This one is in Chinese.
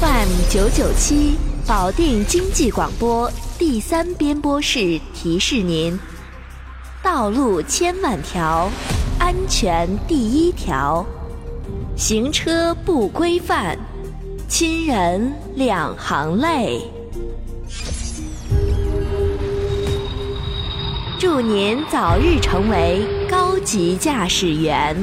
fm 九九七保定经济广播第三编播室提示您。道路千万条安全第一条。行车不规范亲人两行泪。祝您早日成为高级驾驶员。